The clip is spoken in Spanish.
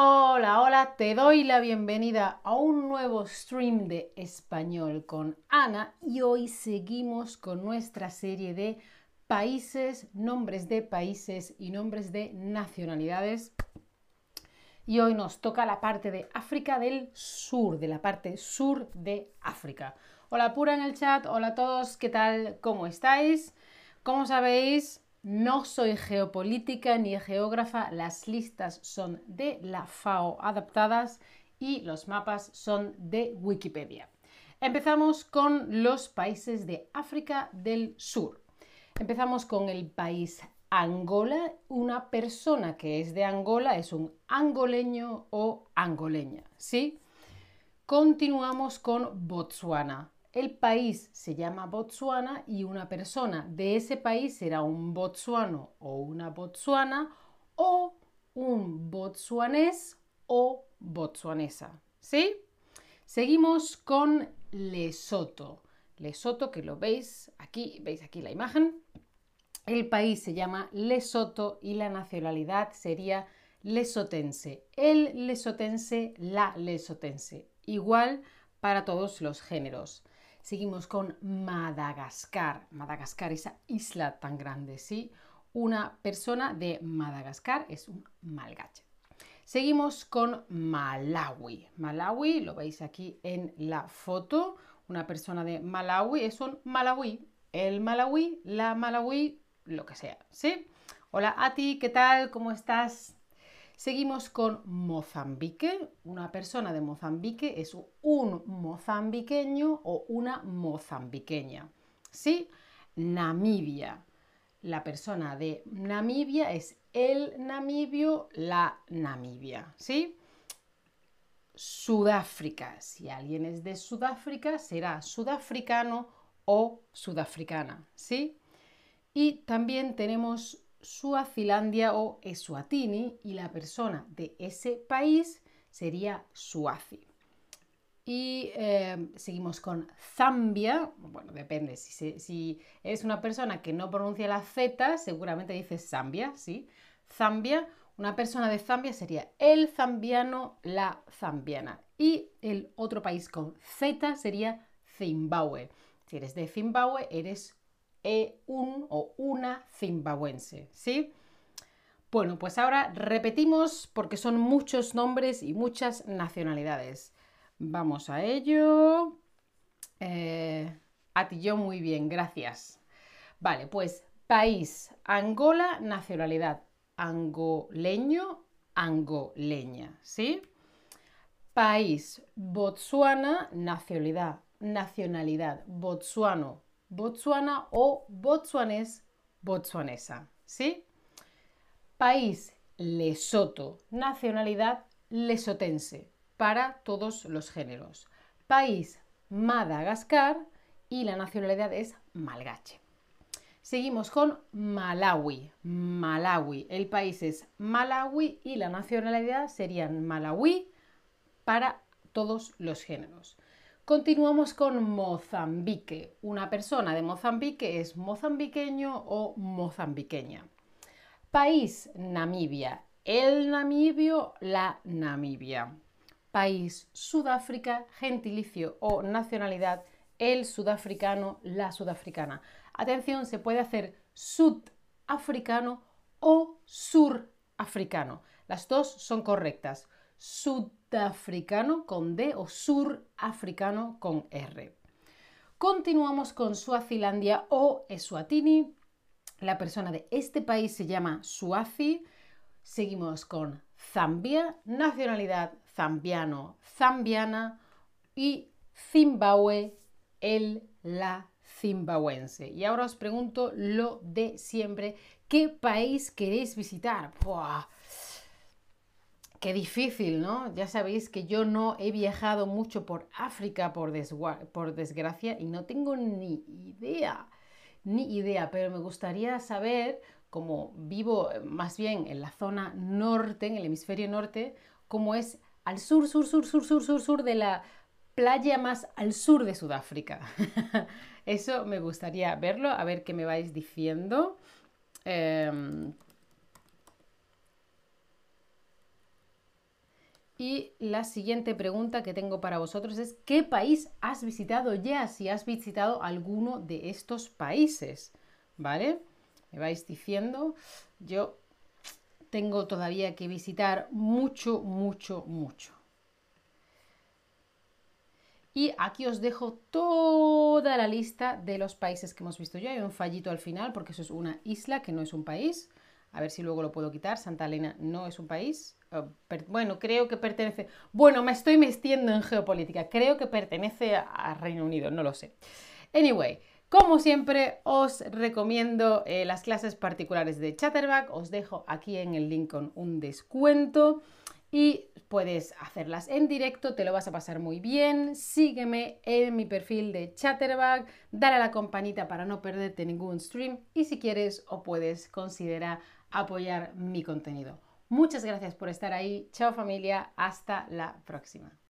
Hola, hola, te doy la bienvenida a un nuevo stream de español con Ana y hoy seguimos con nuestra serie de países, nombres de países y nombres de nacionalidades. Y hoy nos toca la parte de África del Sur, de la parte sur de África. Hola Pura en el chat, hola a todos, ¿qué tal? ¿Cómo estáis? Como sabéis, no soy geopolítica ni geógrafa, las listas son de la FAO adaptadas y los mapas son de Wikipedia. Empezamos con los países de África del Sur. Empezamos con el país Angola. Una persona que es de Angola es un angoleño o angoleña, ¿sí? Continuamos con Botswana. El país se llama Botswana y una persona de ese país será un botsuano o una botsuana o un botsuanés o botsuanesa. ¿Sí? Seguimos con Lesoto. Lesoto, que lo veis aquí, veis aquí la imagen. El país se llama Lesoto y la nacionalidad sería lesotense. El lesotense, la lesotense. Igual para todos los géneros. Seguimos con Madagascar. Madagascar, esa isla tan grande, ¿sí? Una persona de Madagascar es un malgache. Seguimos con Malawi. Malawi, lo veis aquí en la foto. Una persona de Malawi es un malawi. El malawi, la malawi, lo que sea, ¿sí? Hola a ti, ¿qué tal? ¿Cómo estás? Seguimos con Mozambique. Una persona de Mozambique es un mozambiqueño o una mozambiqueña. ¿Sí? Namibia. La persona de Namibia es el namibio, la Namibia. ¿Sí? Sudáfrica. Si alguien es de Sudáfrica, será sudafricano o sudafricana. ¿Sí? Y también tenemos Suazilandia o Eswatini y la persona de ese país sería Suazi. Y eh, seguimos con Zambia. Bueno, depende. Si, si, es una persona que no pronuncia la Z, seguramente dice Zambia, ¿sí? Zambia. Una persona de Zambia sería el zambiano, la zambiana. Y el otro país con Z sería Zimbabue. Si eres de Zimbabue, eres e un o una zimbabuense, ¿sí? Bueno, pues ahora repetimos porque son muchos nombres y muchas nacionalidades. Vamos a ello. Eh, a ti yo muy bien, gracias. Vale, pues país, Angola, nacionalidad, angoleño, angoleña, ¿sí? País, Botsuana, nacionalidad, nacionalidad, botsuano, Botsuana o botsuanés, botsuanesa. ¿Sí? País, Lesoto. Nacionalidad, lesotense. Para todos los géneros. País, Madagascar. Y la nacionalidad es malgache. Seguimos con Malawi. Malawi. El país es Malawi y la nacionalidad serían Malawi para todos los géneros. Continuamos con Mozambique. Una persona de Mozambique es mozambiqueño o mozambiqueña. País, Namibia. El namibio, la Namibia. País, Sudáfrica, gentilicio o nacionalidad, el sudafricano, la sudafricana. Atención, se puede hacer sudafricano o surafricano. Las dos son correctas. Sud africano con D o surafricano con R. Continuamos con Suazilandia o Eswatini. La persona de este país se llama Suazi. Seguimos con Zambia, nacionalidad zambiano, zambiana y Zimbabue, el, la zimbabuense. Y ahora os pregunto lo de siempre, ¿qué país queréis visitar? Qué difícil, ¿no? Ya sabéis que yo no he viajado mucho por África, por, desgracia, y no tengo ni idea, ni idea, pero me gustaría saber, como vivo más bien en la zona norte, en el hemisferio norte, cómo es al sur, sur, sur, sur, sur, sur, sur de la playa más al sur de Sudáfrica. Eso me gustaría verlo, a ver qué me vais diciendo. Em, Y la siguiente pregunta que tengo para vosotros es, ¿qué país has visitado ya? Si has visitado alguno de estos países, ¿vale? Me vais diciendo, yo tengo todavía que visitar mucho, mucho, mucho. Y aquí os dejo toda la lista de los países que hemos visto ya. Hay un fallito al final porque eso es una isla que no es un país. A ver si luego lo puedo quitar. Santa Elena no es un país. Oh, bueno, creo que pertenece... Bueno, me estoy metiendo en geopolítica. Creo que pertenece a Reino Unido, no lo sé. Anyway, como siempre, os recomiendo eh, las clases particulares de Chatterback. Os dejo aquí en el link con un descuento y puedes hacerlas en directo, te lo vas a pasar muy bien. Sígueme en mi perfil de Chatterback, dale a la campanita para no perderte ningún stream y si quieres o puedes considera apoyar mi contenido. Muchas gracias por estar ahí. Chao familia, hasta la próxima.